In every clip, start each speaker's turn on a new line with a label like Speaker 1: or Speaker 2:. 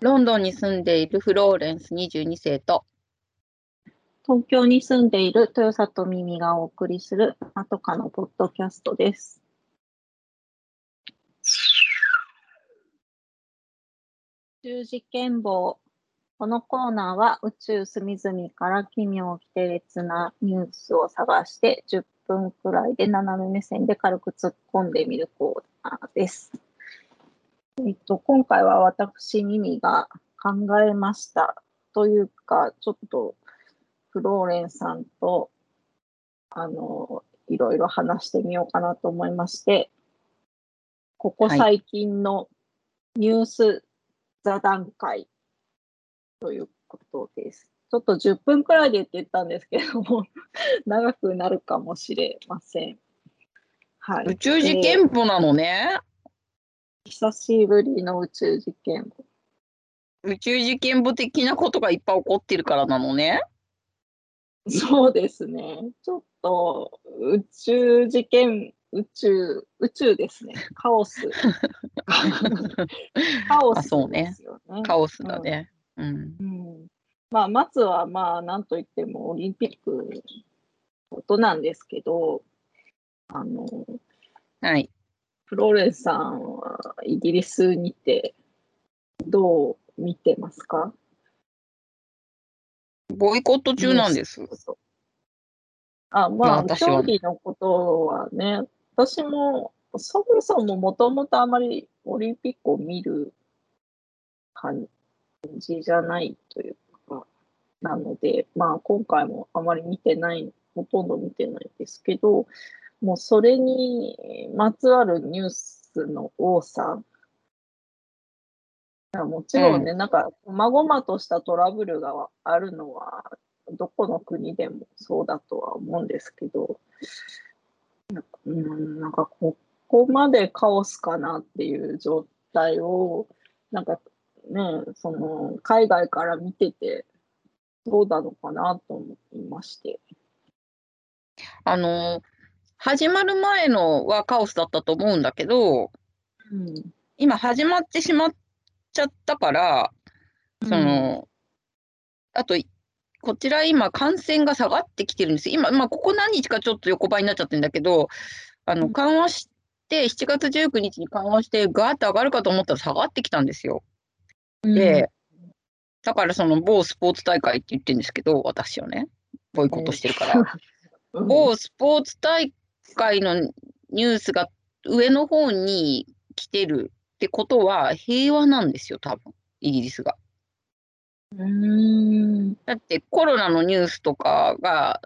Speaker 1: ロンドンに住んでいるフローレンス22世と、
Speaker 2: 東京に住んでいる豊里耳がお送りするまとかのポッドキャストです。宇宙事件簿。このコーナーは宇宙隅々から奇妙奇て烈なニュースを探して10分くらいで斜め目線で軽く突っ込んでみるコーナーです。えっと、今回は私、耳が考えました。というか、ちょっとフローレンさんと、あの、いろいろ話してみようかなと思いまして、ここ最近のニュース座談会ということです。ちょっと10分くらいでって言ったんですけども、長くなるかもしれません。はい。
Speaker 1: 宇宙事件簿なのね。
Speaker 2: 久しぶりの宇宙事件簿。
Speaker 1: 宇宙事件簿的なことがいっぱい起こってるからなのね。
Speaker 2: そうですね。ちょっと宇宙事件、宇宙、宇宙ですね。カオス。カオスですよね。
Speaker 1: カオスだね。うん。
Speaker 2: うん。まあ、まずは、まあ、なんといってもオリンピックのことなんですけど、あの、
Speaker 1: はい。
Speaker 2: フローレンスさんはイギリスにてどう見てますか？
Speaker 1: ボイコット中なんです。
Speaker 2: あ、まあ、競技のことはね、私も、そもそももともとあまりオリンピックを見る感じじゃないというか、なので、まあ、今回もあまり見てない、ほとんど見てないですけど、もうそれにまつわるニュースの多さ、もちろんね、なんか、まごまとしたトラブルがあるのは、どこの国でもそうだとは思うんですけど、なんかうん、なんかここまでカオスかなっていう状態を、なんかね、その海外から見てて、どうなのかなと思いまして。
Speaker 1: あの、始まる前のはカオスだったと思うんだけど、
Speaker 2: うん、
Speaker 1: 今始まってしまっちゃったから、その、あと、こちら今感染が下がってきてるんです。今、まあ、ここ何日かちょっと横ばいになっちゃってるんだけど、あの、
Speaker 2: うん
Speaker 1: 緩和して、7月19日に緩和して、ガーッと上がるかと思ったら下がってきたんですよ。
Speaker 2: うん、
Speaker 1: で、だからその某スポーツ大会って言ってるんですけど、私はね、ボイコットしてるから。
Speaker 2: うん、
Speaker 1: 某スポーツ大会のニュースが上の方に来てるってことは平和なんですよ、多分、イギリスが。
Speaker 2: うん、
Speaker 1: だってコロナのニュースとかが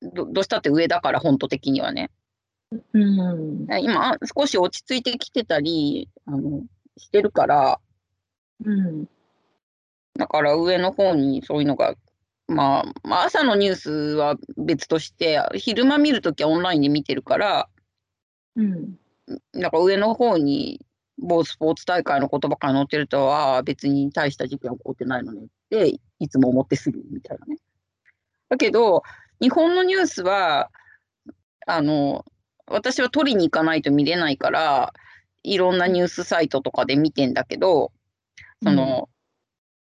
Speaker 1: どどうしたって上だから、本当的にはね。
Speaker 2: うん、
Speaker 1: 今、あ少し落ち着いてきてたりあのしてるから、
Speaker 2: うん、
Speaker 1: だから上の方にそういうのが、まあ、まあ、朝のニュースは別として、昼間見るときはオンラインで見てるから、
Speaker 2: うん、
Speaker 1: なんか上の方に某スポーツ大会のことばっかり載ってるとは別に大した事件は起こってないのねっていつも思ってするみたいなね。だけど日本のニュースはあの私は取りに行かないと見れないからいろんなニュースサイトとかで見てんだけどその、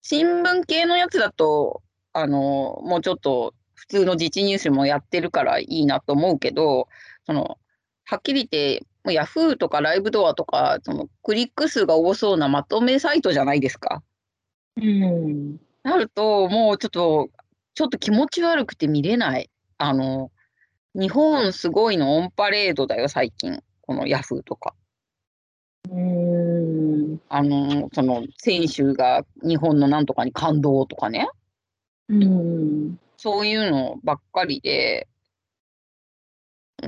Speaker 1: 新聞系のやつだとあのもうちょっと普通の自治ニュースもやってるからいいなと思うけどそのはっきり言ってもうヤフーとかライブドアとかそのクリック数が多そうなまとめサイトじゃないですか。
Speaker 2: うん、
Speaker 1: なるともうちょっとちょっと気持ち悪くて見れない。あの日本すごいのオンパレードだよ最近このヤフーとか。
Speaker 2: うん、
Speaker 1: あのその選手が日本のなんとかに感動とかね
Speaker 2: うん、
Speaker 1: そういうのばっかりで。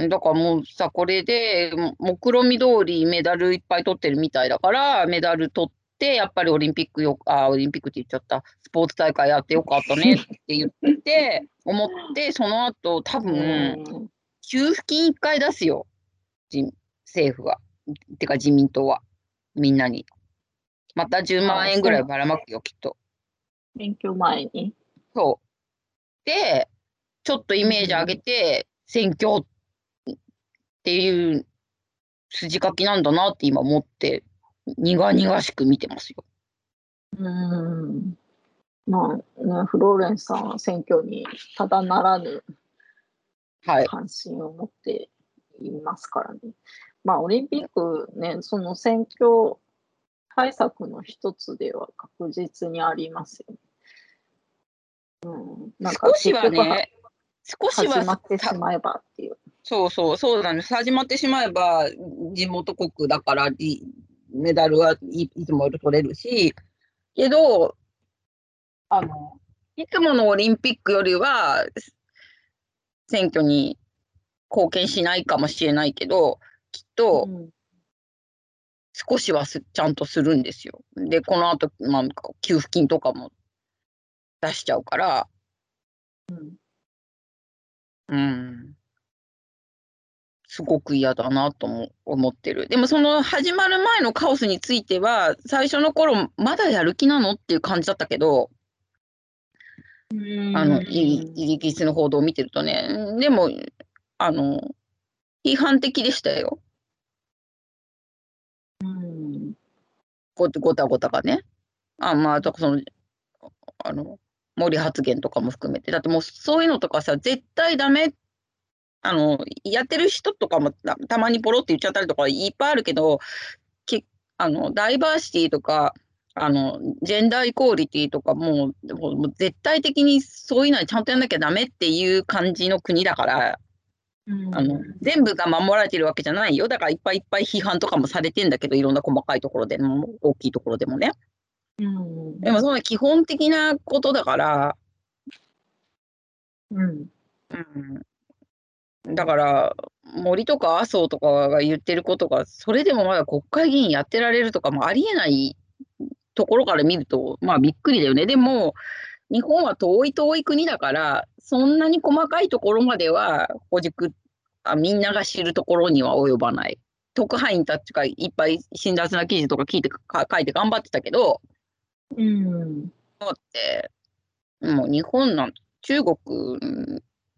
Speaker 1: だからもうさ、これで、も目論見通りメダルいっぱい取ってるみたいだから、メダル取って、やっぱりオリンピックよ、あ、オリンピックって言っちゃった、スポーツ大会やってよかったねって言って、思って、その後、多分、給付金一回出すよ、自政府は。てか自民党は、みんなに。また10万円ぐらいばらまくよ、きっと。
Speaker 2: 選挙前に。
Speaker 1: そう。で、ちょっとイメージ上げて、選挙っていう筋書きなんだなって今思って、苦々しく見てますよ。
Speaker 2: うん。まあね、フローレンスさんは選挙にただならぬ
Speaker 1: はい。
Speaker 2: 関心を持っていますからね。まあ、オリンピックね、その選挙対策の一つでは確実にありますよね。うん、なんか
Speaker 1: 少しはね、少しは
Speaker 2: 始まって
Speaker 1: さ
Speaker 2: しまえばっていう。
Speaker 1: そうそう、そうなんです。始まってしまえば、地元国だからいメダルはいいつもより取れるし、けど、あの、いつものオリンピックよりは、選挙に貢献しないかもしれないけど、きっと
Speaker 2: うん
Speaker 1: 少しはすちゃんとするんですよ。で、この後、まあ、給付金とかも出しちゃうから、
Speaker 2: うん
Speaker 1: うん。すごく嫌だなとも思ってる。でもその始まる前のカオスについては、最初の頃、まだやる気なのっていう感じだったけど、あの、イギリスの報道を見てるとね、でも、あの、批判的でしたよ。
Speaker 2: うん
Speaker 1: ごごたごたがね。あ、まあ、その、あの、森発言とかも含めて。だってもうそういうのとかさ、絶対ダメ。あの、やってる人とかもたたまにポロって言っちゃったりとかいっぱいあるけど、けあの、ダイバーシティとか、あの、ジェンダーイコーリティとかもう、もうもう絶対的にそういうのはちゃんとやんなきゃダメっていう感じの国だから、あの、全部が守られてるわけじゃないよ。だからいっぱいいっぱい批判とかもされてんだけど、いろんな細かいところでも、大きいところでもね。
Speaker 2: うん
Speaker 1: でもその基本的なことだから、
Speaker 2: うん
Speaker 1: うん、だから森とか麻生とかが言ってることがそれでもまだ国会議員やってられるとかもありえないところから見るとまあびっくりだよね。でも日本は遠い遠い国だからそんなに細かいところまではほじくあみんなが知るところには及ばない。特派員たちがいっぱい辛辣な記事とか聞いてか書いて頑張ってたけど、
Speaker 2: うん
Speaker 1: だって、もう日本なん中国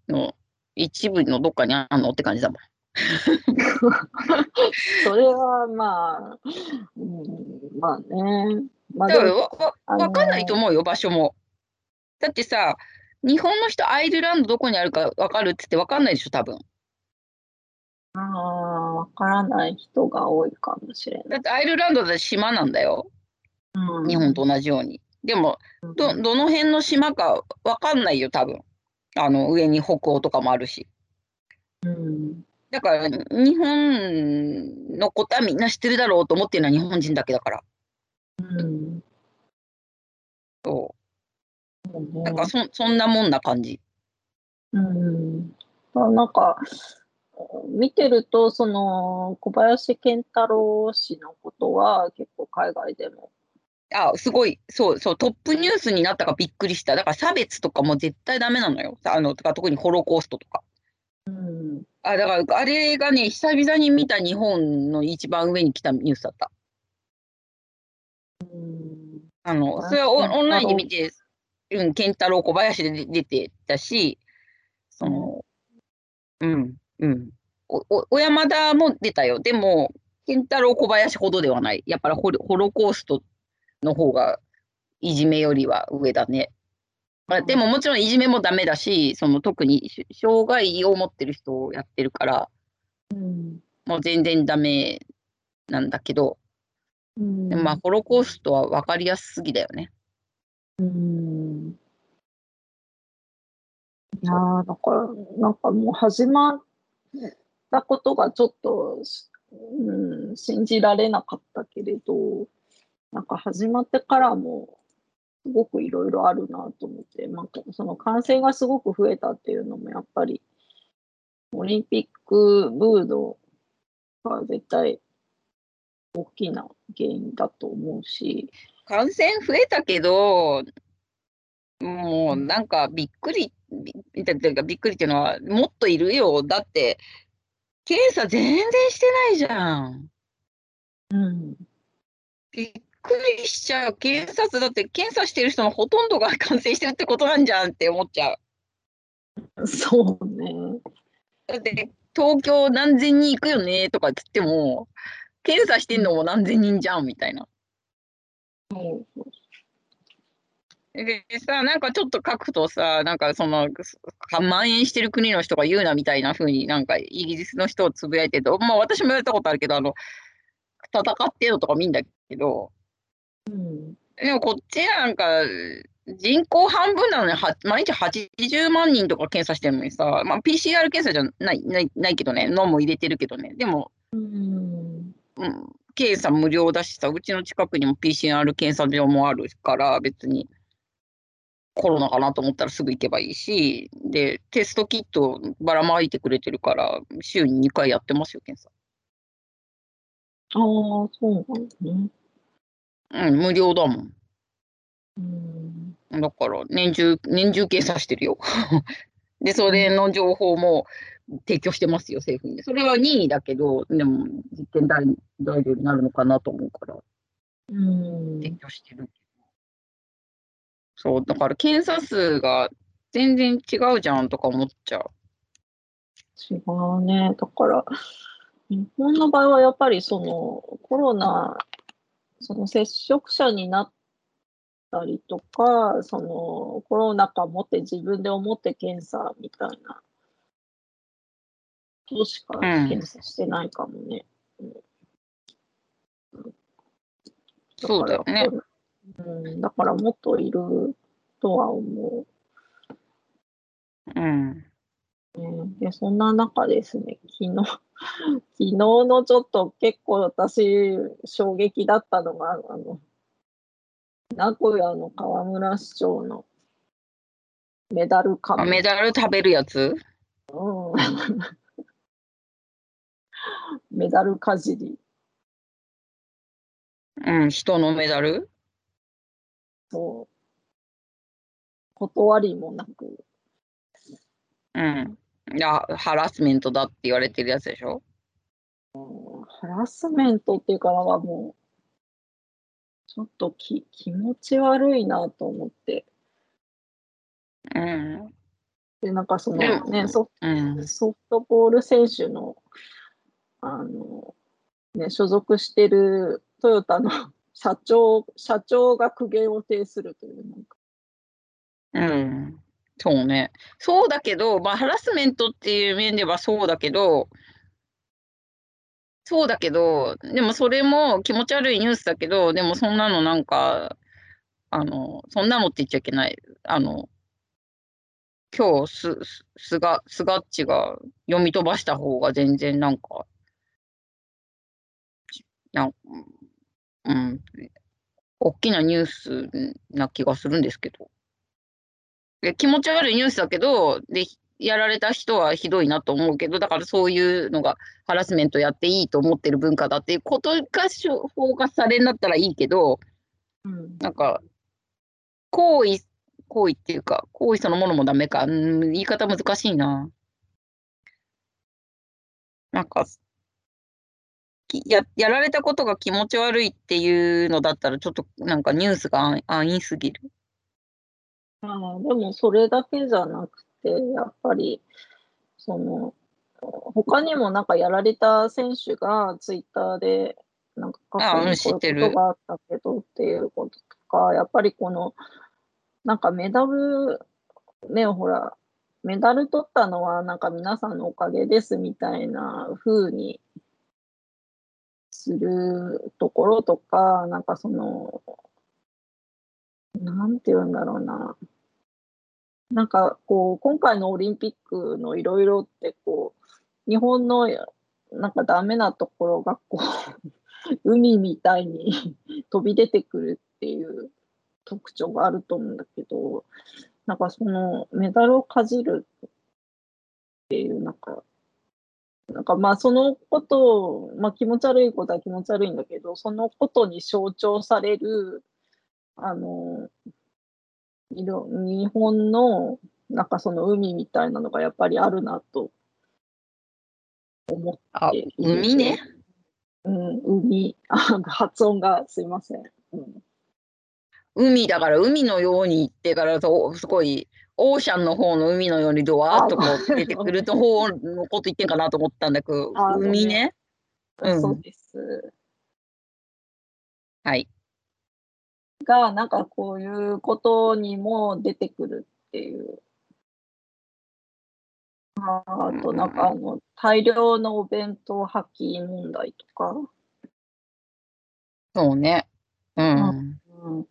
Speaker 1: の一部のどっかにあんのって感じだもん。
Speaker 2: それはまあ、うん、まあね。まあ
Speaker 1: だかんないと思うよ、場所も。だってさ、日本の人、アイルランドどこにあるかわかるって言ってわかんないでしょ、多分。
Speaker 2: ああ、わからない人が多いかもしれない。
Speaker 1: だってアイルランドだって島なんだよ、
Speaker 2: うん
Speaker 1: 日本と同じように。でも、ど、どの辺の島かわかんないよ、多分。あの、上に北欧とかもあるし。
Speaker 2: うん
Speaker 1: だから、日本のことはみんな知ってるだろうと思ってるのは日本人だけだから。
Speaker 2: うん
Speaker 1: そう。
Speaker 2: そうね
Speaker 1: なんかそそんなもんな感じ。
Speaker 2: うん、あなんか見てるとその小林賢太郎氏のことは結構海外でも
Speaker 1: あ、すごい、そうそう、トップニュースになったからびっくりした。だから差別とかも絶対ダメなのよ。あの、とか特にホロコーストとか。
Speaker 2: うん
Speaker 1: あ、だからあれがね、久々に見た日本の一番上に来たニュースだった。
Speaker 2: うん
Speaker 1: あの、
Speaker 2: あ
Speaker 1: それはオオンラインで見て、うん、健太郎小林で出てたし、その、うん、うん。お、お、小山田も出たよ。でも、健太郎小林ほどではない。やっぱりホロホロコーストの方がいじめよりは上だね。まあ、でももちろんいじめもダメだし、その特にし障害を持ってる人をやってるから、
Speaker 2: うん
Speaker 1: もう全然ダメなんだけど、
Speaker 2: うん
Speaker 1: でもまあホロコーストは分かりやすすぎだよね。
Speaker 2: うんいやーだからなんかもう始まったことがちょっと、うん、信じられなかったけれどなんか始まってからもすごくいろいろあるなと思って、まあ、その感染がすごく増えたっていうのもやっぱりオリンピックブードが絶対大きな原因だと思うし、
Speaker 1: 感染増えたけど、もうなんかびっくり、びていうかびっくりっていうのは、もっといるよ。だって、検査全然してないじゃん。
Speaker 2: うん、
Speaker 1: びっくりしちゃう。検査だって、検査してる人のほとんどが感染してるってことなんじゃんって思っちゃう。
Speaker 2: そうね。
Speaker 1: だって、東京何千人行くよねとかって言っても、検査してんのも何千人じゃんみたいな。
Speaker 2: そう
Speaker 1: でさ、なんかちょっと書くとさ、なんかその、蔓延してる国の人が言うなみたいな風になんかイギリスの人をつぶやいてると、まあ私も言われたことあるけど、あの、戦ってよとか見んだけど、
Speaker 2: うん、
Speaker 1: でもこっちなんか人口半分なのに毎日80万人とか検査してるのにさ、まあ、PCR 検査じゃないないないけどね、脳も入れてるけどね、でも、
Speaker 2: うん、
Speaker 1: うん、検査無料だしさ、うちの近くにも PCR 検査場もあるから別にコロナかなと思ったらすぐ行けばいいし、で、テストキットばらまいてくれてるから、週に2回やってますよ、検査。
Speaker 2: ああ、そうなんですね。
Speaker 1: うん、無料だもん。
Speaker 2: うん。
Speaker 1: だから、年中、年中検査してるよ。で、それの情報も提供してますよ、政府に。それは任意だけど、でも、実験材料になるのかなと思うから、
Speaker 2: うん。
Speaker 1: 提供してる。そう、だから検査数が全然違うじゃんとか思っちゃう。
Speaker 2: 違うね。だから、日本の場合はやっぱりそのコロナ、その接触者になったりとか、そのコロナかもって自分で思って検査みたいな、としか検査してないかもね。うん、
Speaker 1: そうだよね。
Speaker 2: うん、だからもっといるとは思う。
Speaker 1: うん。
Speaker 2: で、そんな中ですね、昨日、昨日のちょっと結構私、衝撃だったのが、あの、名古屋の河村市長のメダルか
Speaker 1: メダル食べるやつ？
Speaker 2: うん。メダルかじり。
Speaker 1: うん、人のメダル？
Speaker 2: そう。断りもなく。
Speaker 1: うん。いや、ハラスメントだって言われてるやつでしょ？
Speaker 2: ハラスメントっていうかはもう、ちょっとき気持ち悪いなと思って。
Speaker 1: うん。
Speaker 2: で、なんかそのね、ソフトボール選手の、あの、ね、所属してるトヨタの社長、社長が苦言を呈するという、なんか。
Speaker 1: うん。そうね。そうだけど、まあ、ハラスメントっていう面ではそうだけど、そうだけど、でもそれも気持ち悪いニュースだけど、でもそんなのなんか、あの、そんなのって言っちゃいけない。あの、今日す、すが、すがっちが読み飛ばした方が全然なんか、なんうん、大きなニュースな気がするんですけど。気持ち悪いニュースだけど、で、やられた人はひどいなと思うけど、だからそういうのがハラスメントやっていいと思ってる文化だっていうことがフォーカスされるんだったらいいけど、
Speaker 2: うん、
Speaker 1: なんか、行為、行為っていうか、行為そのものもダメか、うん、言い方難しいな。なんか、ややられたことが気持ち悪いっていうのだったら、ちょっとなんかニュースが安易すぎる。
Speaker 2: ああ、でもそれだけじゃなくて、やっぱり、その、他にもなんかやられた選手がツイッターで、なんか過去にこういうことがあったけどっていうこととか、やっぱりこの、なんかメダル、ね、ほら、メダル取ったのはなんか皆さんのおかげですみたいな風にするところとか、なんかその、なんて言うんだろうな。なんかこう、今回のオリンピックのいろいろってこう、日本のなんかダメなところがこう、海みたいに 飛び出てくるっていう特徴があると思うんだけど、なんかそのメダルをかじるっていう、なんか、なんかまあそのことを、まあ気持ち悪いことは気持ち悪いんだけど、そのことに象徴されるあの、日本の、なんかその海みたいなのがやっぱりあるなと思ってい
Speaker 1: る。海ね？
Speaker 2: うん、海。発音がすいません。うん、
Speaker 1: 海だから海のように行ってからとすごいオーシャンの方の海のようにドワーッとこう出てくると方のこと言ってんかなと思ったんだけど海ね？
Speaker 2: うん、そうです。
Speaker 1: はい。
Speaker 2: がなんかこういうことにも出てくるっていう。ああとなんかあの大量のお弁当破棄問題とか。
Speaker 1: そうね。うん。
Speaker 2: うん、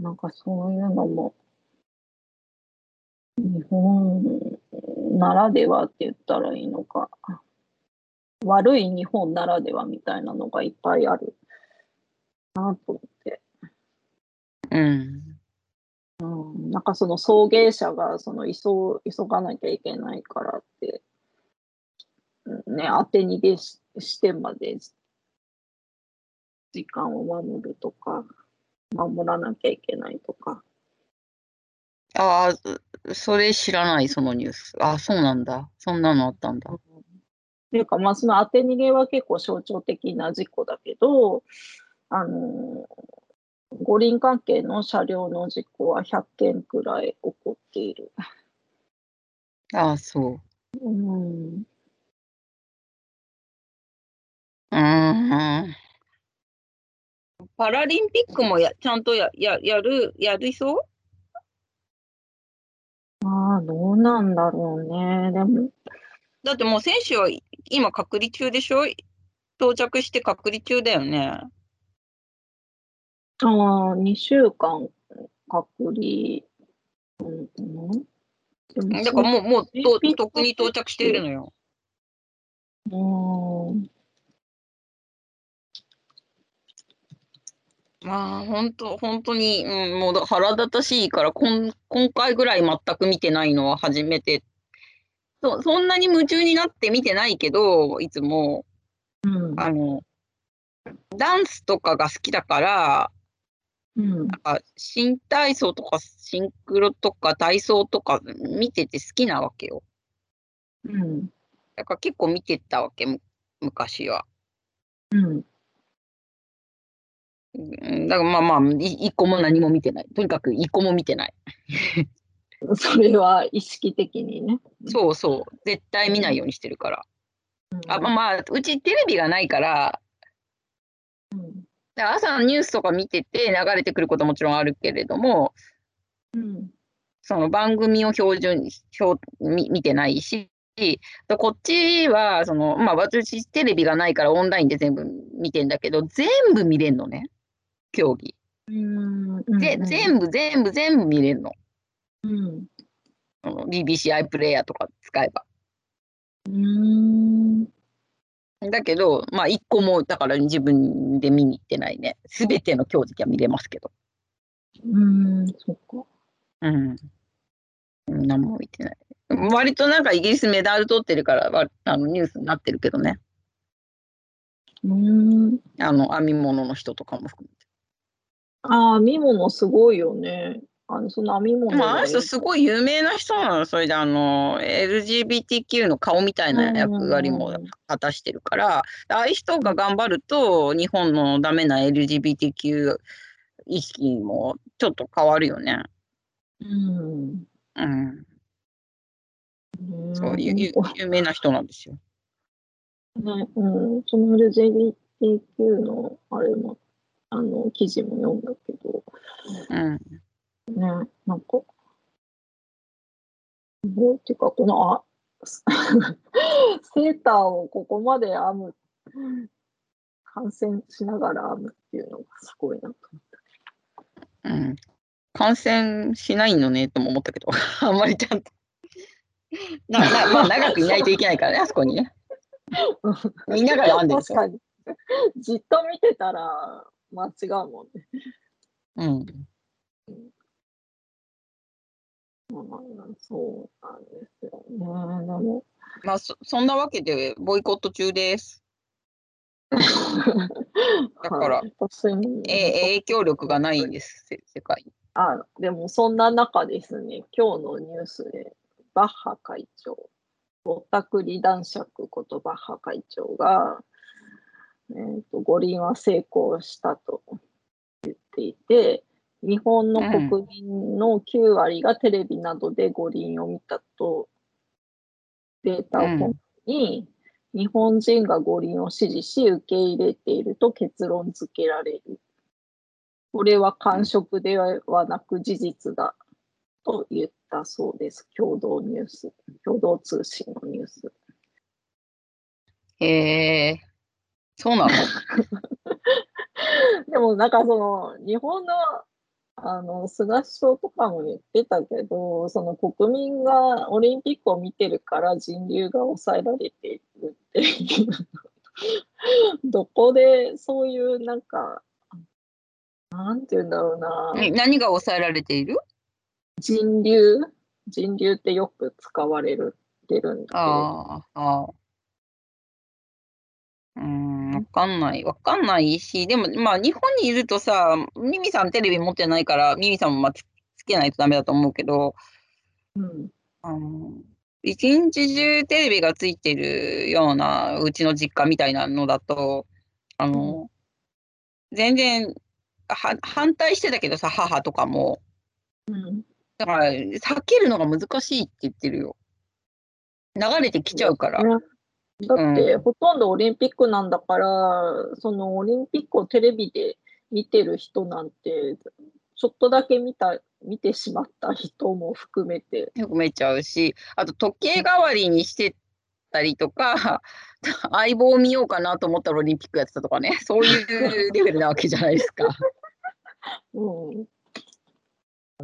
Speaker 2: なんかそういうのも日本ならではって言ったらいいのか悪い日本ならではみたいなのがいっぱいあるなと思って、
Speaker 1: うん。
Speaker 2: うん、なんかその送迎車がその急急がなきゃいけないからってね当て逃げししてまで時間を守るとか守らなきゃいけないとか
Speaker 1: ああ、それ知らない、そのニュース。ああ、そうなんだ。そんなのあったんだ。
Speaker 2: っていうか、まあ、その当て逃げは結構象徴的な事故だけど、あの五輪関係の車両の事故は100件くらい起こっている。
Speaker 1: ああ、そう。
Speaker 2: うん、
Speaker 1: うーん。パラリンピックもやちゃんとやややる、やりそう？
Speaker 2: まあ、どうなんだろうね。でも、
Speaker 1: だってもう選手は今隔離中でしょ？到着して隔離中だよね。
Speaker 2: ああ、2週間隔離。うんうん、
Speaker 1: だからもう、もうと、とっくに到着しているのよ。
Speaker 2: うん
Speaker 1: まあ、本当本当に、うん、もうだ腹立たしいから、こん今回ぐらい全く見てないのは初めて。そそんなに夢中になって見てないけど、いつも、
Speaker 2: うん
Speaker 1: あの、ダンスとかが好きだから、
Speaker 2: うん
Speaker 1: あ新体操とかシンクロとか体操とか見てて好きなわけよ。
Speaker 2: うん
Speaker 1: だから結構見てたわけ、む昔は。
Speaker 2: うん
Speaker 1: うんだからまあまあ、い一個も何も見てない。とにかく一個も見てない。
Speaker 2: それは意識的にね。
Speaker 1: そうそう。絶対見ないようにしてるから。
Speaker 2: うん
Speaker 1: あまあまあ、うちテレビがないから、
Speaker 2: うん
Speaker 1: だ朝のニュースとか見てて流れてくることももちろんあるけれども、
Speaker 2: うん
Speaker 1: その番組を標準に標見見てないし、でこっちはその、まあ、私、テレビがないからオンラインで全部見てんだけど、全部見れんのね、競技。
Speaker 2: うん
Speaker 1: で、全部、全部、全部見れんの。
Speaker 2: うん
Speaker 1: その BBC アイプレイヤーとか使えば。
Speaker 2: うん
Speaker 1: だけど、まあ、一個も、だから自分で見に行ってないね。すべての競技は見れますけど。
Speaker 2: うんそっか。
Speaker 1: うん。何も見てない。割となんかイギリスメダル取ってるから、わあのニュースになってるけどね。
Speaker 2: うん
Speaker 1: あの、編み物の人とかも含めて。
Speaker 2: ああ、編み物すごいよね。あのその編み物
Speaker 1: まあ、あの
Speaker 2: が
Speaker 1: 人すごい有名な人なの。それで、あの、LGBTQ の顔みたいな役割も果たしてるから、ああいう人が頑張ると、日本のダメな LGBTQ 意識もちょっと変わるよね。
Speaker 2: うん。
Speaker 1: うん。
Speaker 2: うん
Speaker 1: そういう有有名な人なんですよ。
Speaker 2: ね、うん、その LGBTQ のあれも、あの、記事も読んだけど、
Speaker 1: うん。
Speaker 2: ね、なんか、すごい、っていうか、この、あ、セーターをここまで編む、感染しながら編むっていうのがすごいなと思った。
Speaker 1: うん。感染しないのねとも思ったけど、あんまりちゃんと。ななまあ、長くいないといけないからね、あそこにね。みんなが編んでる
Speaker 2: 確かに。じっと見てたら間違うもんね。
Speaker 1: うん。
Speaker 2: うんそうなんですよね。でも、
Speaker 1: まあそ、そんなわけで、ボイコット中です。だから
Speaker 2: はい、
Speaker 1: え影響力がないんです、せ世界に。
Speaker 2: あでもそんな中ですね、今日のニュースで、バッハ会長、ぼったくり男爵ことバッハ会長が、えー、と五輪は成功したと言っていて、日本の国民の9割がテレビなどで五輪を見たとデータを根拠に、日本人が五輪を支持し受け入れていると結論付けられるこれは感触ではなく事実だと言ったそうです。共同ニュース、共同通信のニュース。
Speaker 1: へえ、そうなの？
Speaker 2: でもなんかその日本のあの菅首相とかも言ってたけど、その国民がオリンピックを見てるから人流が抑えられているっていう どこでそういうなんか、なんて言うんだろうな。
Speaker 1: 何が抑えられている？
Speaker 2: 人流？人流ってよく使われるてるんだけど。
Speaker 1: ああ。うん、わかんない。わかんないし、でも、まあ、日本にいるとさ、ミミさんテレビ持ってないから、ミミさんもまあつつけないとダメだと思うけど、
Speaker 2: うん。
Speaker 1: あの、一日中テレビがついてるようなうちの実家みたいなのだと、あの、全然は反対してたけどさ、母とかも。
Speaker 2: うん。
Speaker 1: だから、避けるのが難しいって言ってるよ。流れてきちゃうから。
Speaker 2: だって、ほとんどオリンピックなんだから、そのオリンピックをテレビで見てる人なんて、ちょっとだけ見た、見てしまった人も含めて。
Speaker 1: 含めちゃうし、あと時計代わりにしてたりとか、相棒を見ようかなと思ったらオリンピックやってたとかね、そういうレベルなわけじゃないですか。
Speaker 2: うん、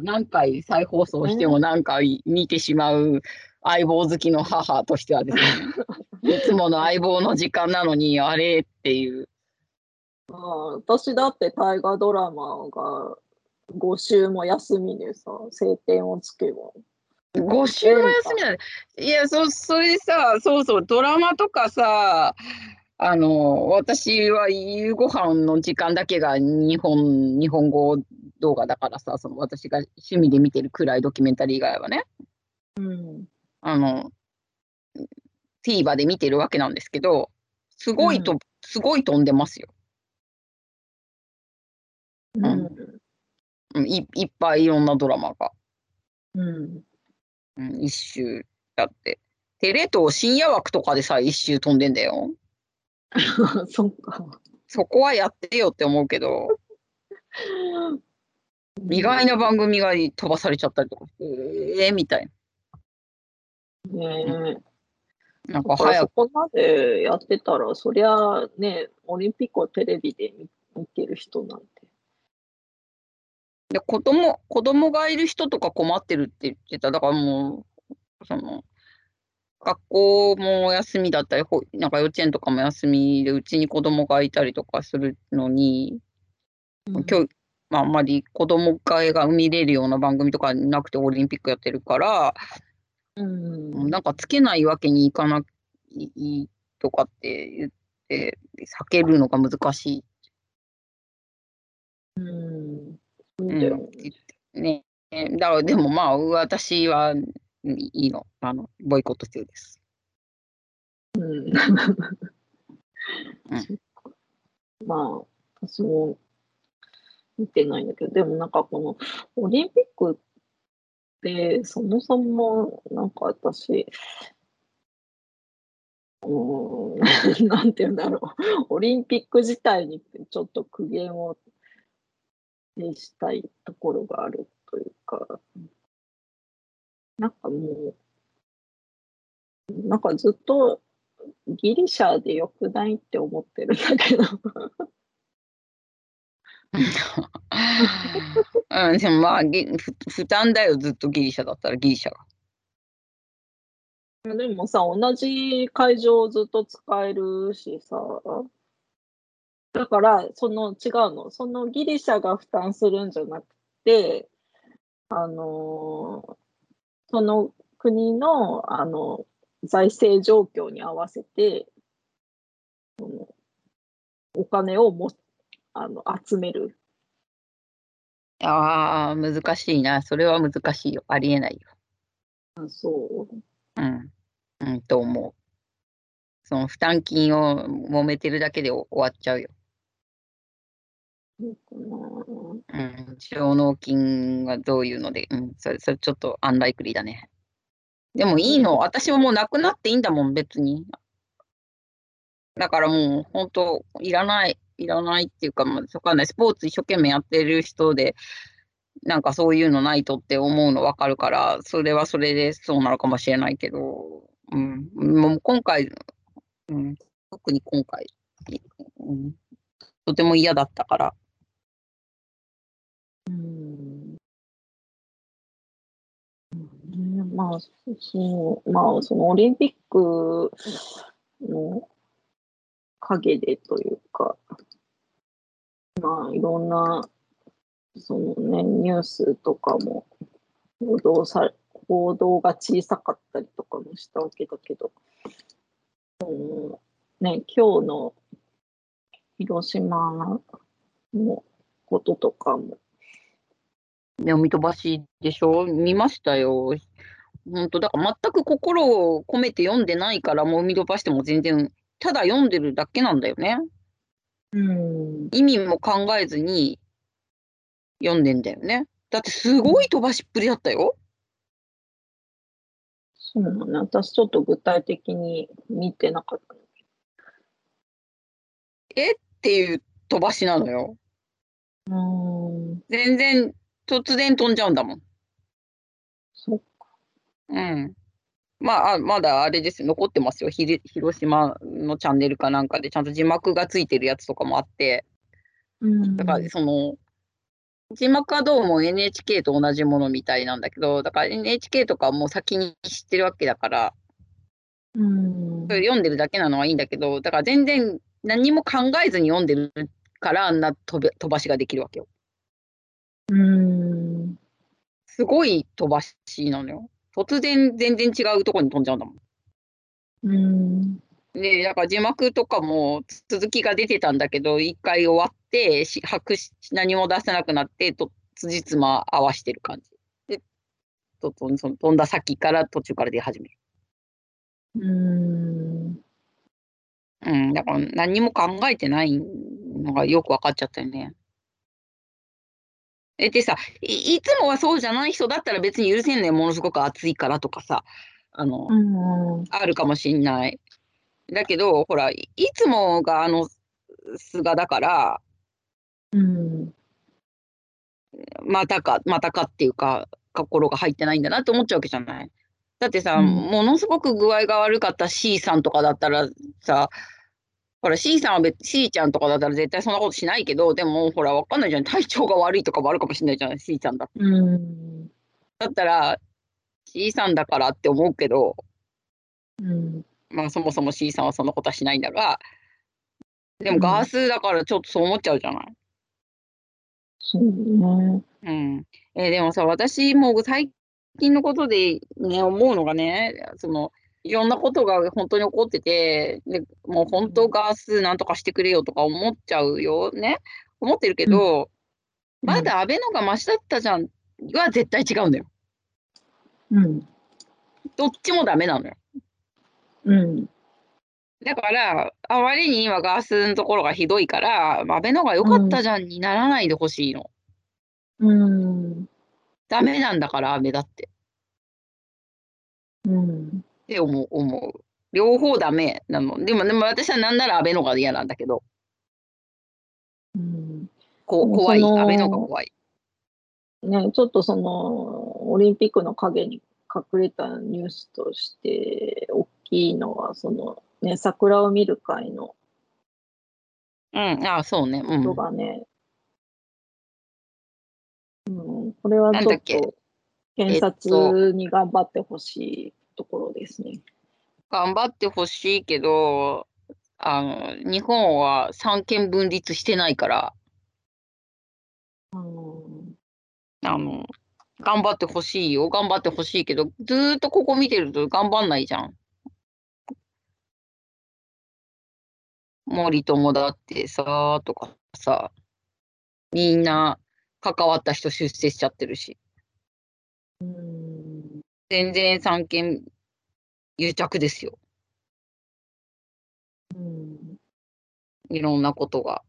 Speaker 1: 何回再放送しても何回見てしまう相棒好きの母としてはですね、いつもの相棒の時間なのに、あれっていう。
Speaker 2: あ私だって大河ドラマが5週も休みでさ、晴天をつけば。
Speaker 1: 5週も休みだね。いや、そそれでさ、そうそう、ドラマとかさ、あの、私は夕ご飯の時間だけが日本、日本語動画だからさ、その私が趣味で見てる暗いドキュメンタリー以外はね。
Speaker 2: うん。
Speaker 1: あの、TVer で見てるわけなんですけど、すごいと、うん、すごい飛んでますよ。
Speaker 2: うん。
Speaker 1: いいっぱいいろんなドラマが。
Speaker 2: うん。
Speaker 1: うん、一周やって。テレ東深夜枠とかでさ、一周飛んでんだよ。
Speaker 2: そっか。
Speaker 1: そこはやってよって思うけど。意外な番組が飛ばされちゃったりとかして、えー、みたいな。
Speaker 2: ね
Speaker 1: え。なんか早
Speaker 2: く。そこまでやってたら、そりゃね、オリンピックをテレビで見てる人なんて。
Speaker 1: で子供子供がいる人とか困ってるって言ってた。だからもう、その、学校も休みだったり、ほなんか幼稚園とかも休みで、うちに子供がいたりとかするのに、うん、今日、まあ、あんまり子供会が見れるような番組とかなくてオリンピックやってるから、
Speaker 2: うん、
Speaker 1: なんかつけないわけにいかないとかって言って、避けるのが難しい。
Speaker 2: うん。
Speaker 1: うん、ね。だからでもまあ私はいいの。あの、ボイコット中です。
Speaker 2: うん。うん、まあ、私も見てないんだけど、でもなんかこのオリンピックで、そもそも、なんか私、うん、なんて言うんだろう、オリンピック自体にちょっと苦言を呈したいところがあるというか、なんかもう、なんかずっとギリシャでよくないって思ってるんだけど。
Speaker 1: うん、でもまあ、負担だよ、ずっとギリシャだったらギリシャが。
Speaker 2: でもさ、同じ会場をずっと使えるしさ、だから、その違うの、そのギリシャが負担するんじゃなくて、あのその国のあの財政状況に合わせて、お金をもあの集める。
Speaker 1: ああ、難しいな。それは難しいよ。ありえないよ。
Speaker 2: あそ
Speaker 1: う。うん。うん、と思う。その負担金を揉めてるだけで終わっちゃうよ。
Speaker 2: う
Speaker 1: うん、上納金がどういうので、うん、それ、それちょっとアンライクリーだね。でもいいの、私はもうなくなっていいんだもん、別に。だからもう、本当いらない。いらないっていうか、まあ、わかんない。スポーツ一生懸命やってる人で、なんかそういうのないとって思うのわかるから、それはそれでそうなのかもしれないけど、うん、もう今回、うん、特に今回、うん、とても嫌だったから、
Speaker 2: うん。まあ、そう、まあ、そのオリンピックの陰でというか、まあ、いろんな、そのね、ニュースとかも報道さ報道が小さかったりとかもしたわけだけど、うんね、今日の広島のこととかも、
Speaker 1: 読み飛ばしでしょ？見ましたよ。本当だから全く心を込めて読んでないから、もう読み飛ばしても全然、ただ読んでるだけなんだよね。
Speaker 2: うん、
Speaker 1: 意味も考えずに読んでんだよね。だってすごい飛ばしっぷりだったよ。
Speaker 2: そうなのね。私ちょっと具体的に見てなかった。
Speaker 1: え？っていう飛ばしなのよ。
Speaker 2: うん、
Speaker 1: 全然突然飛んじゃうんだもん。
Speaker 2: そっか。
Speaker 1: うん。まあ、あまだあれですよ。残ってますよ。ひり広島のチャンネルかなんかでちゃんと字幕がついてるやつとかもあって。
Speaker 2: うん、
Speaker 1: だからその、字幕はどうも NHK と同じものみたいなんだけど、だから NHK とかもう先に知ってるわけだから、
Speaker 2: うん
Speaker 1: 読んでるだけなのはいいんだけど、だから全然何も考えずに読んでるからあんな飛ばしができるわけよ。
Speaker 2: うん、
Speaker 1: すごい飛ばしなのよ。突然全然違うとこに飛んじゃうんだもん。
Speaker 2: うん、
Speaker 1: で、だから字幕とかも続きが出てたんだけど、一回終わって、し白し何も出せなくなって、と辻褄合わしてる感じ。で、ととその飛んだ先から途中から出始める。
Speaker 2: うん、
Speaker 1: うん、だから何も考えてないのがよく分かっちゃったよね。え、でさ、いいつもはそうじゃない人だったら別に許せんねん、ものすごく暑いからとかさ、あの、
Speaker 2: うん、
Speaker 1: あるかもしんない。だけど、ほら、いいつもがあの菅だから、
Speaker 2: うん、
Speaker 1: またか、またかっていうか、心が入ってないんだなって思っちゃうわけじゃない。だってさ、
Speaker 2: うん
Speaker 1: ものすごく具合が悪かった C さんとかだったらさ、ほら C さんは別 C ちゃんとかだったら絶対そんなことしないけど、でもほらわかんないじゃん。体調が悪いとかもあるかもしれないじゃん、C ちゃんだって。
Speaker 2: うん、
Speaker 1: だったら C さんだからって思うけど、
Speaker 2: うん、
Speaker 1: まあそもそも C さんはそんなことはしないんだが、で
Speaker 2: うん
Speaker 1: もガースだからちょっとそう思っちゃうじゃない。
Speaker 2: そうね。
Speaker 1: うん。えーでもさ、私もう最近のことでね、思うのがね、その、いろんなことが本当に起こってて、でもう本当ガースなんとかしてくれよとか思っちゃうよね。思ってるけど、
Speaker 2: うん
Speaker 1: まだ安倍のがマシだったじゃんは絶対違うんだよ。
Speaker 2: うん、
Speaker 1: どっちもダメなのよ。
Speaker 2: うん、
Speaker 1: だから、あまりに今ガースのところがひどいから、安倍のが良かったじゃんにならないでほしいの。
Speaker 2: うん、
Speaker 1: ダメなんだから、安倍だって。
Speaker 2: うん、
Speaker 1: って思う、思う。両方ダメなの。でも、でも私はなんなら安倍のが嫌なんだけど、
Speaker 2: うん。
Speaker 1: こ怖い。安倍のが怖い。
Speaker 2: ね、ちょっとその、オリンピックの陰に隠れたニュースとして大きいのは、その、ね、桜を見る会の
Speaker 1: うん、あそうね。うん。
Speaker 2: 人がね、うん、これはちょっと検察に頑張ってほしいところですね。
Speaker 1: 頑張ってほしいけど、あの、日本は三権分立してないから、
Speaker 2: うん
Speaker 1: あの、頑張ってほしいよ。頑張ってほしいけど、ずーっとここ見てると頑張んないじゃん。森友だってさ、とかさ、みんな関わった人出世しちゃってるし、
Speaker 2: うん
Speaker 1: 全然三権癒着ですよ。
Speaker 2: うん
Speaker 1: いろんなことが。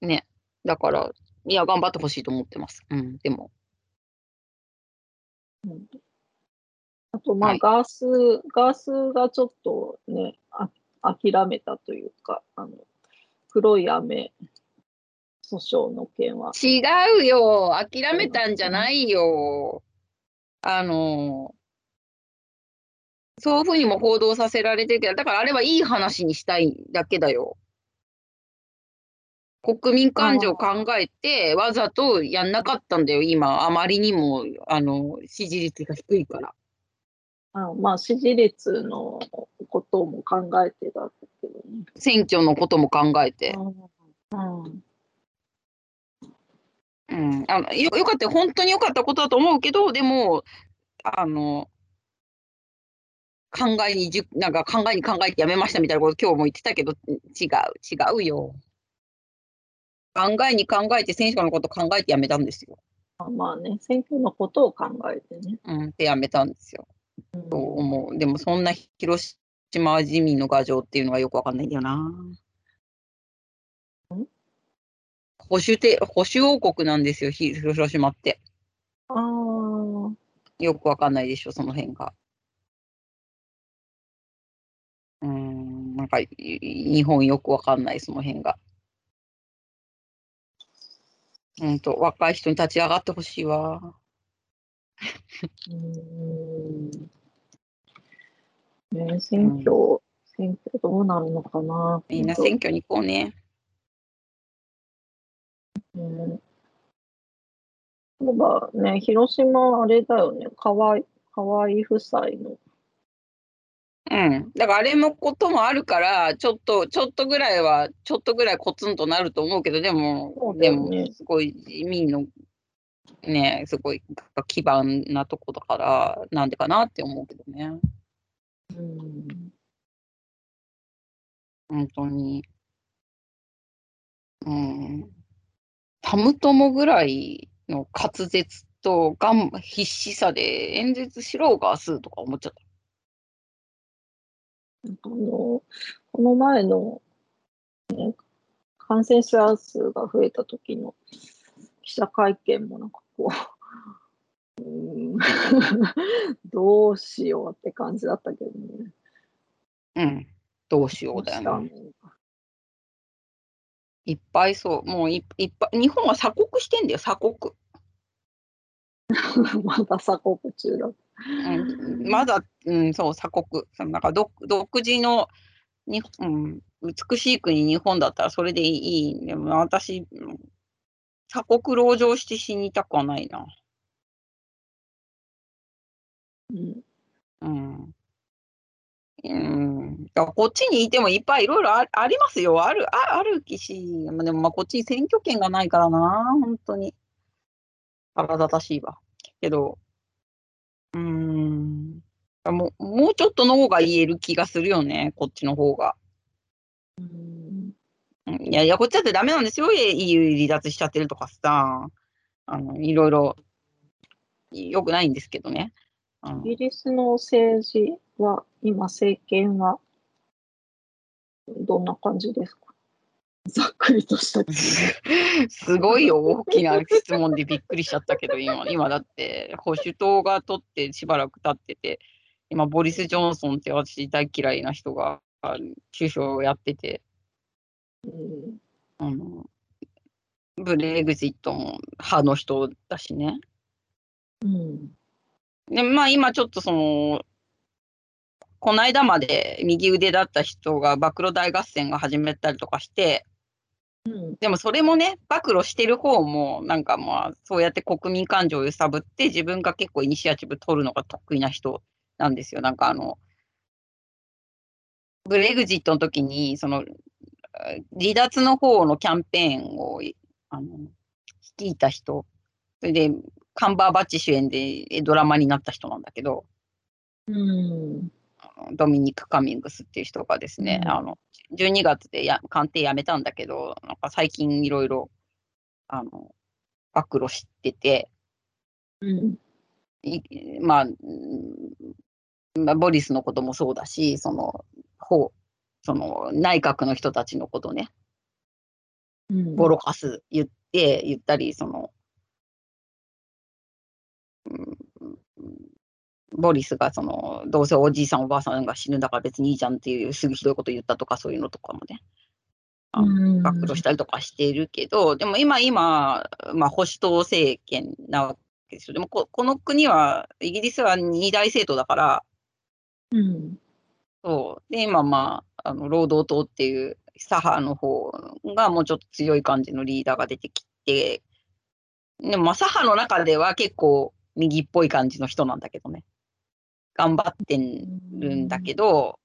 Speaker 1: ね。だから、いや、頑張ってほしいと思ってます。うん、でも。
Speaker 2: あと、まあ、
Speaker 1: はい
Speaker 2: ガース、ガースがちょっとね、あ諦めたというか、あの、黒い雨訴訟の件は。
Speaker 1: 違うよ。諦めたんじゃないよ。あの、そういうふうにも報道させられてるけど、だからあれはいい話にしたいだけだよ。国民感情を考えて、わざとやんなかったんだよ、今。あまりにも、あの、支持率が低いから。
Speaker 2: あまあ、支持率のことも考えてたけどね。
Speaker 1: 選挙のことも考えて。
Speaker 2: うん。
Speaker 1: うん、あのよよかったよ、本当によかったことだと思うけど、でも、あの、考えにじゅ、なんか考えに考えてやめましたみたいなこと今日も言ってたけど、違う、違うよ。考えに考えて選手のこと考えてやめたんですよ。
Speaker 2: まあね、選挙のことを考えてね。
Speaker 1: うん、でやめたんですよ。
Speaker 2: うん
Speaker 1: と思う。でもそんな広島自民の牙城っていうのがよくわかんないんだよな。保守て保守王国なんですよ、ひ広島って。
Speaker 2: ああ、
Speaker 1: よくわかんないでしょ、その辺が。うーん、なんかい日本よくわかんない、その辺が。うんと、若い人に立ち上がってほしいわ。
Speaker 2: うーん。ね、選挙、選挙どうなるのかな。
Speaker 1: みんな選挙に行こうね。
Speaker 2: うん。そうだね、広島あれだよね、河合、河合夫妻の。
Speaker 1: うん。だからあれのこともあるから、ちょっと、ちょっとぐらいは、ちょっとぐらいコツンとなると思うけど、でも、
Speaker 2: そうだ
Speaker 1: でもすごい自民の、ね、すごい基盤なとこだから、なんでかなって思うけどね。
Speaker 2: うん。
Speaker 1: 本当に。うん。たむともぐらいの滑舌とがん必死さで演説しろうが明日とか思っちゃった。
Speaker 2: あの、この前の、ね、感染者数が増えた時の記者会見もなんかこう、うーん どうしようって感じだったけどね。
Speaker 1: うん。どうしようだよね。
Speaker 2: ね。
Speaker 1: いっぱいそう。もういいっぱい。日本は鎖国してんだよ、鎖国。
Speaker 2: まだ鎖国中だ。
Speaker 1: うん、まだ、うん、そう、鎖国。そのなんか独独自のに、うん、美しい国、日本だったらそれでいい。でも私、うん鎖国籠城して死にたくはないな。
Speaker 2: うん。
Speaker 1: うん。うん、こっちにいてもいっぱいいろいろあありますよ。ある、ああるきし、まあでもまあこっちに選挙権がないからな、本当に。腹立たしいわ。けど、うーん、もう、もうちょっとの方が言える気がするよね、こっちの方が。
Speaker 2: うん。
Speaker 1: いやいや、こっちだってダメなんですよ、EU 離脱しちゃってるとかさ、あの、いろいろ、良くないんですけどね。
Speaker 2: イギリスの政治は、今、政権は、どんな感じですか？ざっくりとした。
Speaker 1: すごいよ大きな質問でびっくりしちゃったけど、今、今だって、保守党が取ってしばらく経ってて、今、ボリス・ジョンソンって私大嫌いな人があ首相をやってて、
Speaker 2: うん。
Speaker 1: あのブレグジットも派の人だしね。
Speaker 2: うん。
Speaker 1: で、まあ今ちょっとその、この間まで右腕だった人が暴露大合戦が始めたりとかして、
Speaker 2: うん。
Speaker 1: でもそれもね、暴露してる方も、なんかまあ、そうやって国民感情を揺さぶって、自分が結構イニシアチブ取るのが得意な人なんですよ。なんかあの、ブレグジットの時に、その、あ離脱の方のキャンペーンを、あの、率いた人、それで、カンバーバッチ主演でえドラマになった人なんだけど、
Speaker 2: うん
Speaker 1: ドミニク・カミングスっていう人がですね、
Speaker 2: うん。
Speaker 1: あの12月でや官邸辞めたんだけど、なんか最近いろいろあの暴露してて、
Speaker 2: うん。
Speaker 1: いまあ、うんまあ、ボリスのこともそうだし、そのほうその内閣の人たちのことね、
Speaker 2: うん。
Speaker 1: ボロカス言って、言ったり、その、うんボリスがその、どうせおじいさんおばあさんが死ぬんだから別にいいじゃんっていう、すぐひどいこと言ったとか、そういうのとかもね。あ暴露したりとかしているけど、でも今、今、まあ、保守党政権なわけですよ。でもこ、この国は、イギリスは二大政党だから、
Speaker 2: うん、
Speaker 1: そう。で、今、まあ、あの労働党っていう左派の方がもうちょっと強い感じのリーダーが出てきて、でも、まあ、左派の中では結構右っぽい感じの人なんだけどね。頑張ってるんだけど、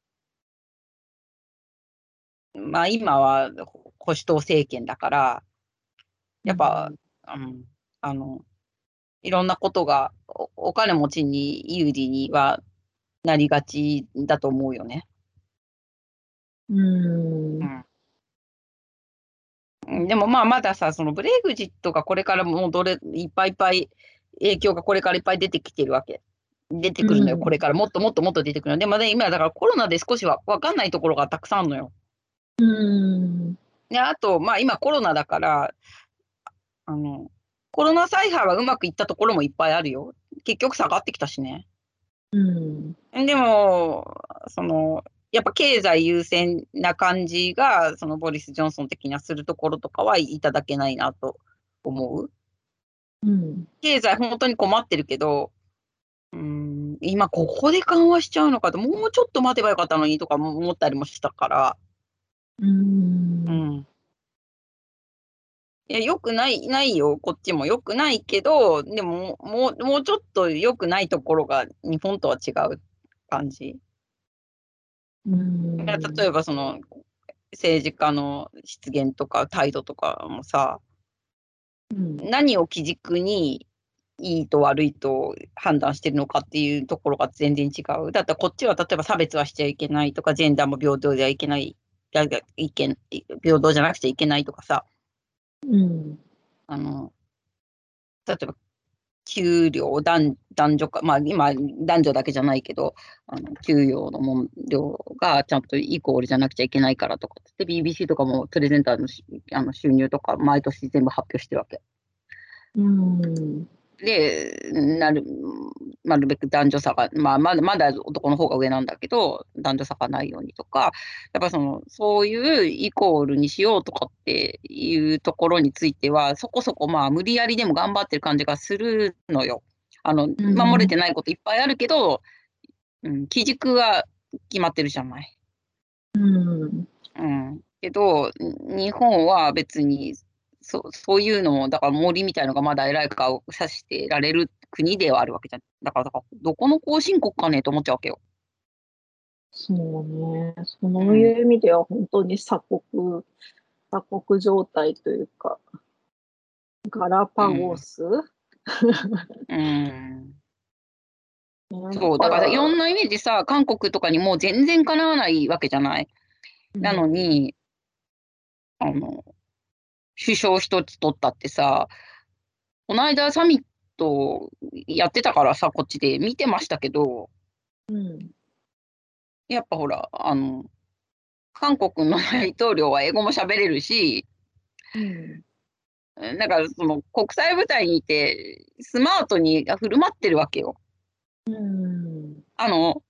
Speaker 1: まあ今は保守党政権だから、やっぱ、うん、あの、いろんなことがお金持ちに有利にはなりがちだと思うよね。
Speaker 2: うん。
Speaker 1: うん、でもまあまださ、そのブレグジットがこれからもうどれ、いっぱいいっぱい影響がこれからいっぱい出てきてるわけ。出てくるのよ、これからもっともっともっと出てくるの。でもね、今だからコロナで少しは分かんないところがたくさんあるのよ。
Speaker 2: うん。
Speaker 1: で、あと、まあ今コロナだから、あの、コロナ再配はうまくいったところもいっぱいあるよ。結局下がってきたしね。
Speaker 2: うん。
Speaker 1: でも、その、やっぱ経済優先な感じが、そのボリス・ジョンソン的にはするところとかはいただけないなと思
Speaker 2: う。うん、
Speaker 1: 経済本当に困ってるけど、うん、今ここで緩和しちゃうのかと、もうちょっと待てばよかったのにとか思ったりもしたから。
Speaker 2: うん。うん。
Speaker 1: いや、よくない、ないよ。こっちもよくないけど、でも、もう、もうちょっとよくないところが日本とは違う感じ。
Speaker 2: うん。例
Speaker 1: えば、その、政治家の失言とか態度とかもさ、
Speaker 2: うん、
Speaker 1: 何を基軸にいいと悪いと判断してるのかっていうところが全然違う。だってこっちは例えば差別はしちゃいけないとか、ジェンダーも平等ではいけない、いけ平等じゃなくちゃいけないとかさ、
Speaker 2: うん、
Speaker 1: あの例えば給料男男女か、まあ今男女だけじゃないけど、あの給与の問量がちゃんとイコールじゃなくちゃいけないからとかって、BBC とかもプレゼンターのあの収入とか毎年全部発表してるわけ。
Speaker 2: うん
Speaker 1: で、なる、なるべく男女差が、まあ、まだ、まだ男の方が上なんだけど、男女差がないようにとか、やっぱその、そういうイコールにしようとかっていうところについては、そこそこまあ、無理やりでも頑張ってる感じがするのよ。あの、守れてないこといっぱいあるけど、うん、基軸は決まってるじゃない。
Speaker 2: うん。
Speaker 1: うん。けど、日本は別にそそういうのも、だから森みたいのがまだ偉い顔をさしてられる国ではあるわけじゃん。だから、だからどこの後進国かねと思っちゃうわけよ。
Speaker 2: そうね。そういう意味では本当に鎖国、鎖国状態というか、ガラパゴス、うん
Speaker 1: うんそう、だからいろんな意味でさ、韓国とかにもう全然かなわないわけじゃない？なのに、あの、首相一つ取ったってさ、この間サミットやってたからさ、こっちで見てましたけど、
Speaker 2: うん、
Speaker 1: やっぱほら、あの、韓国の大統領は英語も喋れるし、
Speaker 2: うん、
Speaker 1: だからその国際舞台にいて、スマートに振る舞ってるわけよ。
Speaker 2: うん、
Speaker 1: あの、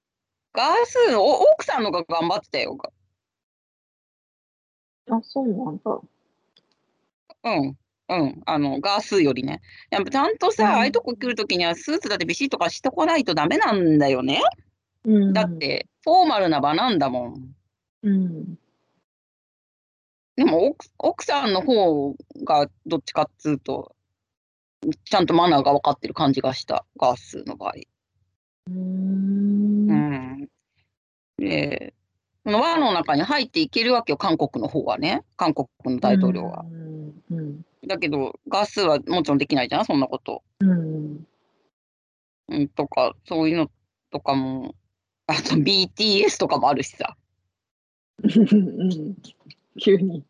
Speaker 1: ガースお、奥さんのが頑張ってたよ。
Speaker 2: あ、そうなんだ。
Speaker 1: うん。うん。あの、ガースよりね。やっぱちゃんとさ、ああいうとこ来るときにはスーツだってビシッとかしとかないとダメなんだよね。
Speaker 2: うん、
Speaker 1: だって、フォーマルな場なんだもん。
Speaker 2: うん。
Speaker 1: でも奥、奥さんの方がどっちかっつうと、ちゃんとマナーが分かってる感じがした、ガースの場合。
Speaker 2: うん。
Speaker 1: うん。で、その輪の中に入っていけるわけよ、韓国の方はね、韓国の大統領は。
Speaker 2: うん、
Speaker 1: だけど、ガスはもちろんできないじゃん、そんなこと。
Speaker 2: うん。
Speaker 1: うん、とか、そういうのとかも、あと BTS とかもあるしさ。
Speaker 2: 急に。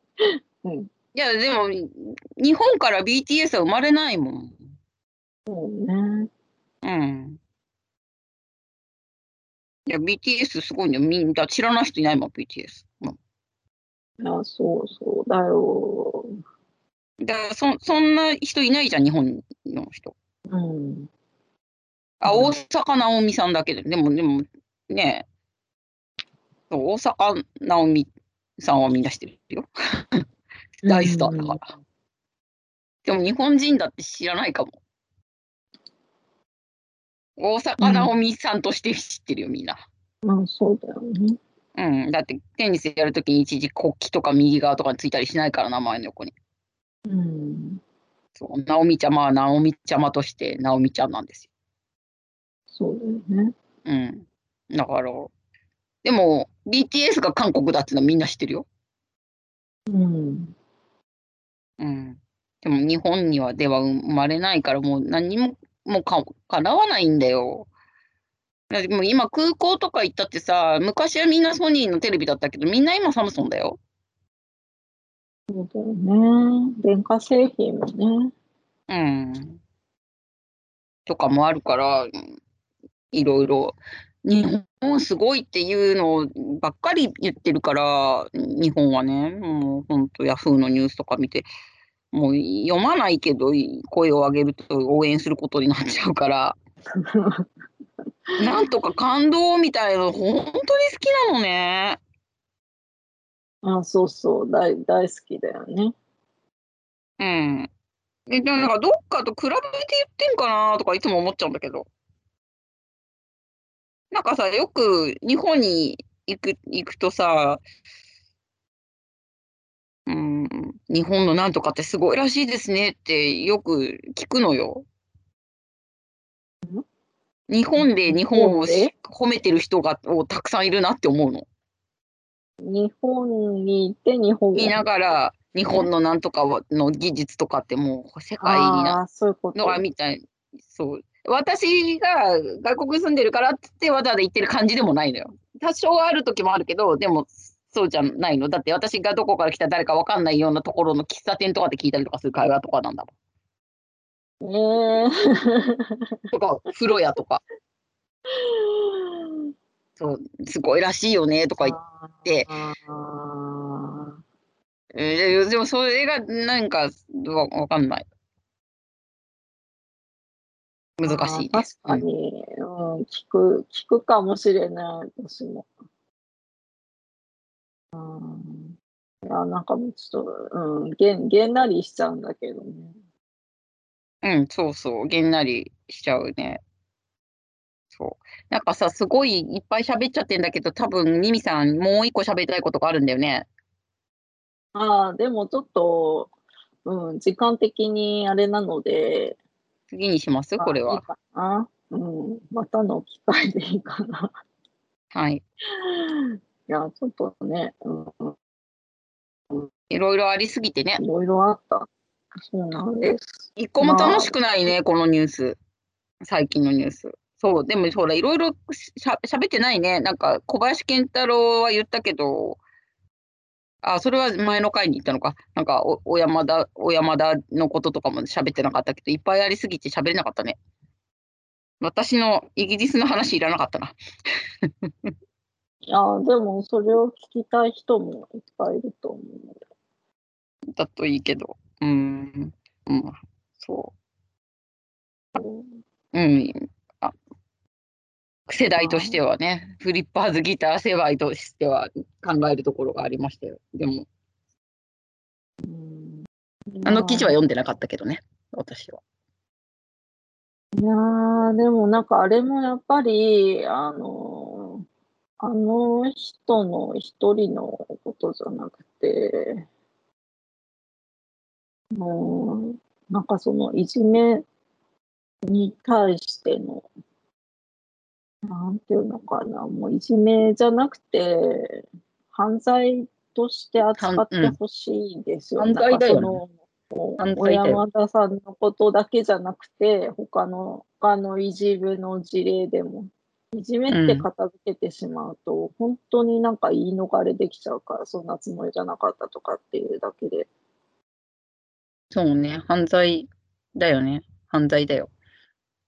Speaker 2: うん、い
Speaker 1: や、でも、日本から BTS は生まれないもん。
Speaker 2: そうね。
Speaker 1: うん。いや、BTS すごいね。みんな知らない人いないもん、BTS。うん、い
Speaker 2: や、そうそうだよ。
Speaker 1: だからそ、そんな人いないじゃん、日本の人。
Speaker 2: うん。
Speaker 1: あ、大阪なおみさんだけで。でも、でも、ね大阪なおみさんはみんな知ってるよ。大スターだから。でも日本人だって知らないかも。大坂なおみさんとして知ってるよ、みんな。
Speaker 2: まあ、そうだよね。
Speaker 1: うん。だってテニスやるときに一時国旗とか右側とかについたりしないから、名前の横に。
Speaker 2: うん。
Speaker 1: そう。直美ちゃまは直美ちゃまとして直美ちゃんなんです
Speaker 2: そうだよね。
Speaker 1: よ。うん。だから、でも BTS が韓国だってのはみんな知ってるよ。
Speaker 2: うん。
Speaker 1: うん。でも日本にはでは生まれないからもう何にももうか叶わないんだよ。だってもう今空港とか行ったってさ、昔はみんなソニーのテレビだったけど、みんな今サムソンだよ。
Speaker 2: そうだよね。電化製品もね。
Speaker 1: うん。とかもあるから、うんいろいろ。日本すごいっていうのばっかり言ってるから、日本はね、もう本当ヤフーのニュースとか見て、もう読まないけど、声を上げると応援することになっちゃうから、なんとか感動みたいなの本当に好きなのね。
Speaker 2: あ、そうそう。大、大好きだよね。
Speaker 1: うん。え、でもなんかどっかと比べて言ってんかなとかいつも思っちゃうんだけど。なんかさ、よく日本に行く、行くとさ、うん、日本のなんとかってすごいらしいですねってよく聞くのよ。日本で日本をし褒めてる人がをたくさんいるなって思うの。
Speaker 2: 日本にいて日本
Speaker 1: いながら日本のなんとかはの技術とかってもう世界にな。のがみたい。そう。私が外国に住んでるからってってわざわざ言ってる感じでもないのよ。多少ある時もあるけど、でもそうじゃないの？だって私がどこから来た誰かわかんないようなところの喫茶店とかで聞いたりとかする会話とかなんだもん。
Speaker 2: ええ
Speaker 1: とか、風呂屋とか。そう、すごいらしいよねとか言って。えーでもそれがなんかわわかんない。難しいです。
Speaker 2: 確かに、うん、聞く、聞くかもしれない、私も。うん、いや、なんかちょっと、うん、げん、げんなりしちゃうんだけどね。
Speaker 1: うん、そうそう、げんなりしちゃうね。そう。なんかさ、すごいいっぱい喋っちゃってんだけど、多分ミミさん、もう一個喋りたいことがあるんだよね。
Speaker 2: ああ、でもちょっと、うん、時間的にあれなので、
Speaker 1: 次にします？これは。
Speaker 2: あいいかな。うん、またの機会でいいかな。
Speaker 1: はい。
Speaker 2: いや、ちょっとね、うん、
Speaker 1: いろいろありすぎてね。
Speaker 2: いろいろあった。そうなんです。
Speaker 1: 一個も楽しくないね、このニュース。最近のニュース。そう、でもほら、いろいろしゃ喋ってないね。なんか、小林健太郎は言ったけど、あ、それは前の回に言ったのか。なんか、お小山田、小山田のこととかも喋ってなかったけど、いっぱいありすぎて喋れなかったね。私のイギリスの話いらなかったな。
Speaker 2: いや、でもそれを聞きたい人もいっぱいいると思う。
Speaker 1: だといいけど。うん。うん。そう。うん。あ世代としてはね、フリッパーズギター世代としては考えるところがありましたよ。でも、あの記事は読んでなかったけどね、私は。
Speaker 2: いやー、でもなんかあれもやっぱり、あの、あの人の一人のことじゃなくて、もう、なんかそのいじめに対しての、なんていうのかな、もういじめじゃなくて、犯罪として扱ってほしいですよ。
Speaker 1: 犯罪だよね。
Speaker 2: 小山田さんのことだけじゃなくて、他の、他のいじめの事例でも、いじめって片付けてしまうと、本当になんか言い逃れできちゃうから、そんなつもりじゃなかったとかっていうだけで。
Speaker 1: そうね、犯罪だよね。犯罪だよ。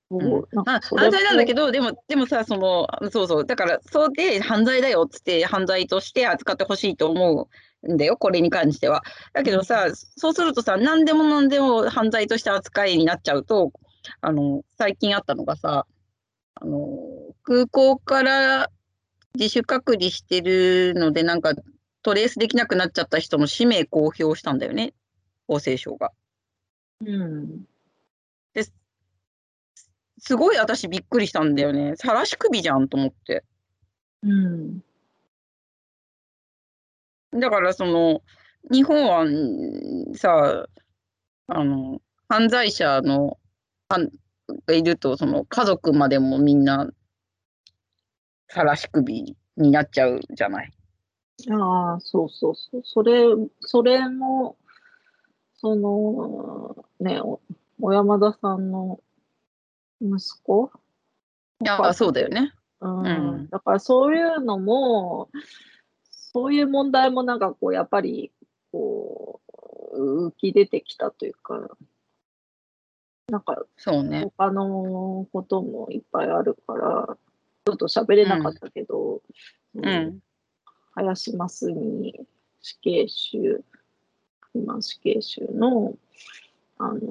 Speaker 2: そうなん
Speaker 1: 犯罪なんだけ
Speaker 2: ど、
Speaker 1: ど、でも、でもさ、その、そうそう、だから、そうで犯罪だよっつって、犯罪として扱ってほしいと思うんだよ、これに関しては。だけどさ、そうするとさ、何でも何でも犯罪として扱いになっちゃうと、あの、最近あったのがさ、あの、空港から自主隔離してるので、なんか、トレースできなくなっちゃった人の氏名公表したんだよね、厚生省が。
Speaker 2: うん。
Speaker 1: すごい私びっくりしたんだよね。晒し首じゃんと思って。
Speaker 2: うん。
Speaker 1: だからその日本はんさあの犯罪者のがいるとその家族までもみんな晒し首になっちゃうじゃない？
Speaker 2: ああ、そうそうそう。それ、それも、その、ね、お小山田さんの息子？
Speaker 1: いやそうだよね。
Speaker 2: うん
Speaker 1: うん
Speaker 2: だからそういうのも、そういう問題もなんかこう、やっぱり、こう、浮き出てきたというか、なんか
Speaker 1: そうね。
Speaker 2: 他のこともいっぱいあるから、ちょっと喋れなかったけど、
Speaker 1: う
Speaker 2: うん
Speaker 1: ん。
Speaker 2: 林真澄死刑囚、今死刑囚のあの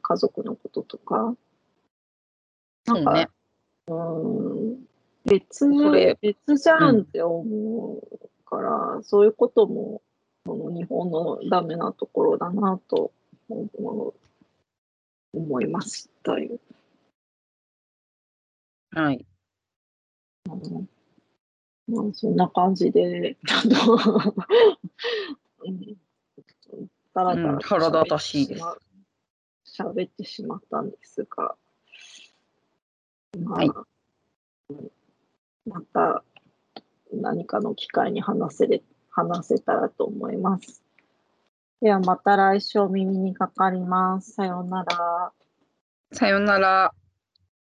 Speaker 2: 家族のこととか、なんか、
Speaker 1: そうね。
Speaker 2: うん別別じゃんって思うから、そういうこともこの日本のダメなところだなと思う思いましたよ。
Speaker 1: はい。
Speaker 2: うんまあ、そんな感じで、あ の、うん、だらだら
Speaker 1: うん腹立たしいです
Speaker 2: 喋ってしまったんですが、まあ、
Speaker 1: はい
Speaker 2: うんまた何かの機会に話せれ話せたらと思います。ではまた来週お耳にかかります。さようなら。
Speaker 1: さようなら。